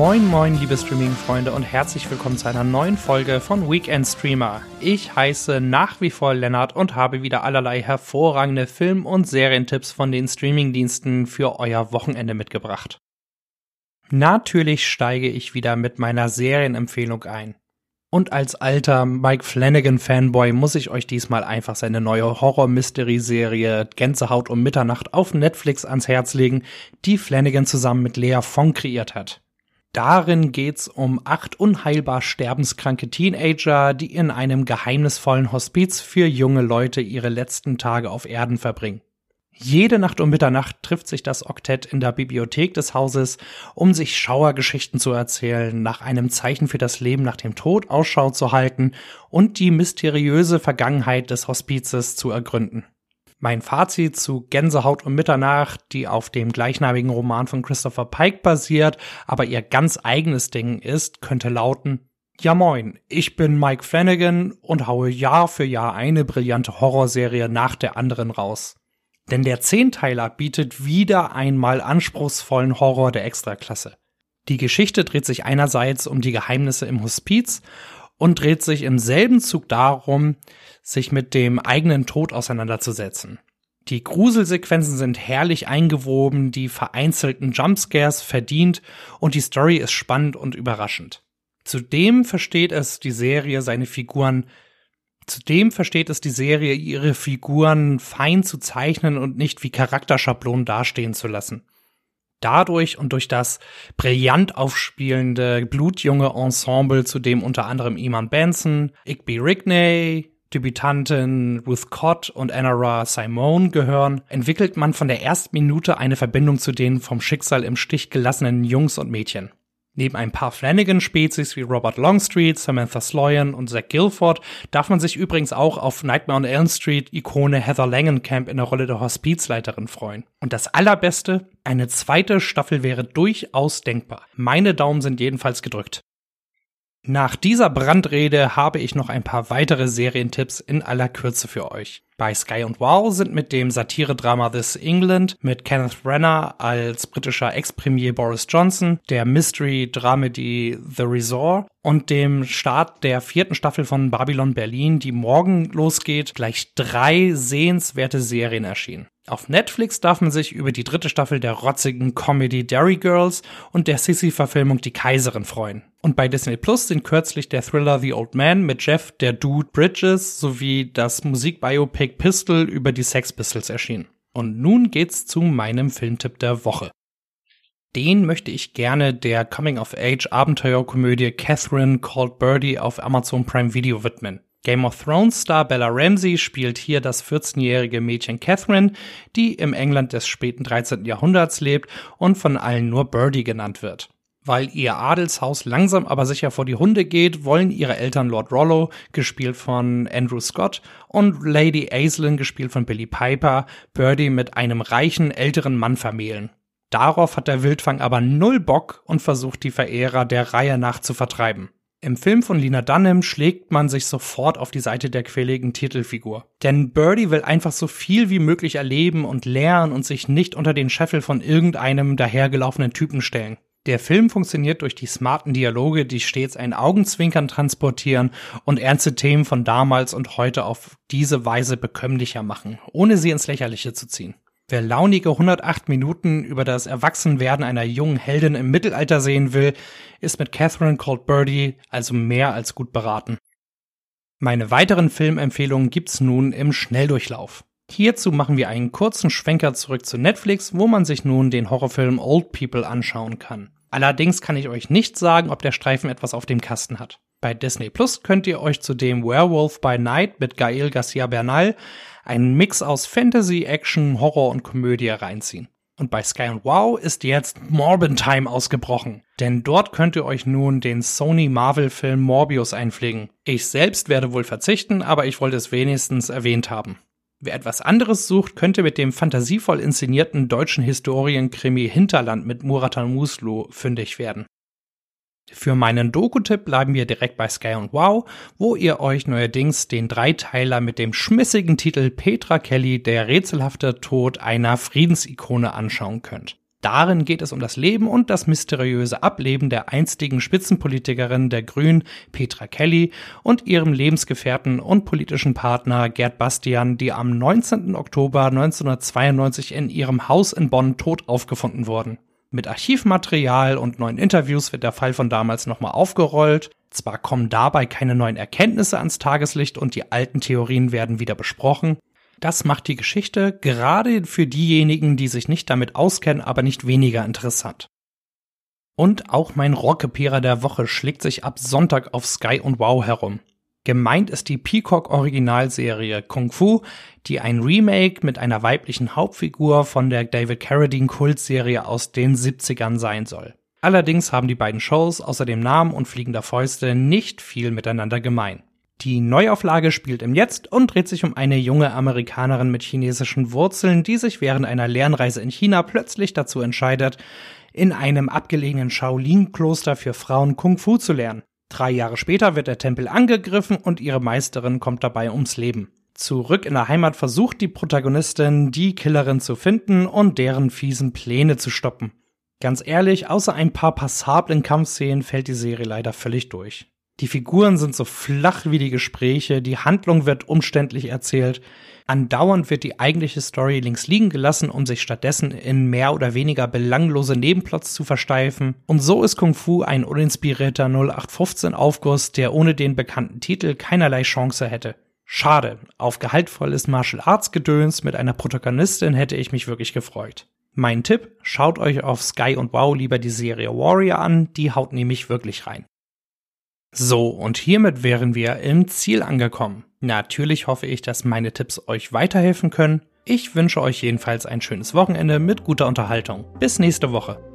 Moin, moin, liebe Streaming-Freunde und herzlich willkommen zu einer neuen Folge von Weekend Streamer. Ich heiße nach wie vor Lennart und habe wieder allerlei hervorragende Film- und Serientipps von den Streaming-Diensten für euer Wochenende mitgebracht. Natürlich steige ich wieder mit meiner Serienempfehlung ein. Und als alter Mike Flanagan-Fanboy muss ich euch diesmal einfach seine neue Horror-Mystery-Serie Gänsehaut um Mitternacht auf Netflix ans Herz legen, die Flanagan zusammen mit Lea Fong kreiert hat. Darin geht's um acht unheilbar sterbenskranke Teenager, die in einem geheimnisvollen Hospiz für junge Leute ihre letzten Tage auf Erden verbringen. Jede Nacht um Mitternacht trifft sich das Oktett in der Bibliothek des Hauses, um sich Schauergeschichten zu erzählen, nach einem Zeichen für das Leben nach dem Tod Ausschau zu halten und die mysteriöse Vergangenheit des Hospizes zu ergründen. Mein Fazit zu Gänsehaut um Mitternacht, die auf dem gleichnamigen Roman von Christopher Pike basiert, aber ihr ganz eigenes Ding ist, könnte lauten, ja moin, ich bin Mike Flanagan und haue Jahr für Jahr eine brillante Horrorserie nach der anderen raus. Denn der Zehnteiler bietet wieder einmal anspruchsvollen Horror der Extraklasse. Die Geschichte dreht sich einerseits um die Geheimnisse im Hospiz und dreht sich im selben Zug darum, sich mit dem eigenen Tod auseinanderzusetzen. Die Gruselsequenzen sind herrlich eingewoben, die vereinzelten Jumpscares verdient und die Story ist spannend und überraschend. Zudem versteht es die Serie seine Figuren Zudem versteht es die Serie, ihre Figuren fein zu zeichnen und nicht wie Charakterschablonen dastehen zu lassen. Dadurch und durch das brillant aufspielende blutjunge Ensemble, zu dem unter anderem Iman Benson, Igby Rigney, Debütantin Ruth Cott und Anna Simone gehören, entwickelt man von der ersten Minute eine Verbindung zu den vom Schicksal im Stich gelassenen Jungs und Mädchen. Neben ein paar Flanagan-Spezies wie Robert Longstreet, Samantha Sloyan und Zach Guilford darf man sich übrigens auch auf Nightmare on Elm Street Ikone Heather Langenkamp in der Rolle der Hospizleiterin freuen. Und das allerbeste, eine zweite Staffel wäre durchaus denkbar. Meine Daumen sind jedenfalls gedrückt. Nach dieser Brandrede habe ich noch ein paar weitere Serientipps in aller Kürze für euch. Bei Sky und Wow sind mit dem Satiredrama This England mit Kenneth Brenner als britischer Ex-Premier Boris Johnson, der Mystery-Dramedy The Resort und dem Start der vierten Staffel von Babylon Berlin, die morgen losgeht, gleich drei sehenswerte Serien erschienen. Auf Netflix darf man sich über die dritte Staffel der rotzigen Comedy Derry Girls und der Sissy-Verfilmung Die Kaiserin freuen. Und bei Disney Plus sind kürzlich der Thriller The Old Man mit Jeff, der Dude Bridges sowie das Musikbiopic Pistol über die Sex Pistols erschienen. Und nun geht's zu meinem Filmtipp der Woche. Den möchte ich gerne der Coming-of-Age-Abenteuerkomödie Catherine Called Birdie auf Amazon Prime Video widmen. Game of Thrones Star Bella Ramsey spielt hier das 14-jährige Mädchen Catherine, die im England des späten 13. Jahrhunderts lebt und von allen nur Birdie genannt wird. Weil ihr Adelshaus langsam aber sicher vor die Hunde geht, wollen ihre Eltern Lord Rollo, gespielt von Andrew Scott, und Lady Aislinn, gespielt von Billy Piper, Birdie mit einem reichen älteren Mann vermählen. Darauf hat der Wildfang aber null Bock und versucht die Verehrer der Reihe nach zu vertreiben. Im Film von Lina Dunham schlägt man sich sofort auf die Seite der quäligen Titelfigur. Denn Birdie will einfach so viel wie möglich erleben und lernen und sich nicht unter den Scheffel von irgendeinem dahergelaufenen Typen stellen. Der Film funktioniert durch die smarten Dialoge, die stets ein Augenzwinkern transportieren und ernste Themen von damals und heute auf diese Weise bekömmlicher machen, ohne sie ins Lächerliche zu ziehen. Wer launige 108 Minuten über das Erwachsenwerden einer jungen Heldin im Mittelalter sehen will, ist mit Catherine Called Birdie also mehr als gut beraten. Meine weiteren Filmempfehlungen gibt's nun im Schnelldurchlauf. Hierzu machen wir einen kurzen Schwenker zurück zu Netflix, wo man sich nun den Horrorfilm Old People anschauen kann. Allerdings kann ich euch nicht sagen, ob der Streifen etwas auf dem Kasten hat. Bei Disney Plus könnt ihr euch zudem Werewolf by Night mit Gael Garcia Bernal einen Mix aus Fantasy, Action, Horror und Komödie reinziehen. Und bei Sky und Wow ist jetzt Morbin Time ausgebrochen. Denn dort könnt ihr euch nun den Sony Marvel Film Morbius einpflegen. Ich selbst werde wohl verzichten, aber ich wollte es wenigstens erwähnt haben. Wer etwas anderes sucht, könnte mit dem fantasievoll inszenierten deutschen Historienkrimi Hinterland mit Muratan Muslu fündig werden. Für meinen Doku-Tipp bleiben wir direkt bei Sky und Wow, wo ihr euch neuerdings den Dreiteiler mit dem schmissigen Titel Petra Kelly, der rätselhafte Tod einer Friedensikone anschauen könnt. Darin geht es um das Leben und das mysteriöse Ableben der einstigen Spitzenpolitikerin der Grünen Petra Kelly und ihrem Lebensgefährten und politischen Partner Gerd Bastian, die am 19. Oktober 1992 in ihrem Haus in Bonn tot aufgefunden wurden. Mit Archivmaterial und neuen Interviews wird der Fall von damals nochmal aufgerollt. Zwar kommen dabei keine neuen Erkenntnisse ans Tageslicht und die alten Theorien werden wieder besprochen, das macht die Geschichte gerade für diejenigen, die sich nicht damit auskennen, aber nicht weniger interessant. Und auch mein Rockepierer der Woche schlägt sich ab Sonntag auf Sky und Wow herum. Gemeint ist die Peacock Originalserie Kung Fu, die ein Remake mit einer weiblichen Hauptfigur von der David Carradine Kultserie aus den 70ern sein soll. Allerdings haben die beiden Shows außer dem Namen und fliegender Fäuste nicht viel miteinander gemein. Die Neuauflage spielt im Jetzt und dreht sich um eine junge Amerikanerin mit chinesischen Wurzeln, die sich während einer Lernreise in China plötzlich dazu entscheidet, in einem abgelegenen Shaolin-Kloster für Frauen Kung Fu zu lernen. Drei Jahre später wird der Tempel angegriffen und ihre Meisterin kommt dabei ums Leben. Zurück in der Heimat versucht die Protagonistin, die Killerin zu finden und deren fiesen Pläne zu stoppen. Ganz ehrlich, außer ein paar passablen Kampfszenen fällt die Serie leider völlig durch. Die Figuren sind so flach wie die Gespräche, die Handlung wird umständlich erzählt. Andauernd wird die eigentliche Story links liegen gelassen, um sich stattdessen in mehr oder weniger belanglose Nebenplots zu versteifen. Und so ist Kung Fu ein uninspirierter 0815 Aufguss, der ohne den bekannten Titel keinerlei Chance hätte. Schade, auf gehaltvolles Martial Arts Gedöns mit einer Protagonistin hätte ich mich wirklich gefreut. Mein Tipp, schaut euch auf Sky und Wow lieber die Serie Warrior an, die haut nämlich wirklich rein. So, und hiermit wären wir im Ziel angekommen. Natürlich hoffe ich, dass meine Tipps euch weiterhelfen können. Ich wünsche euch jedenfalls ein schönes Wochenende mit guter Unterhaltung. Bis nächste Woche.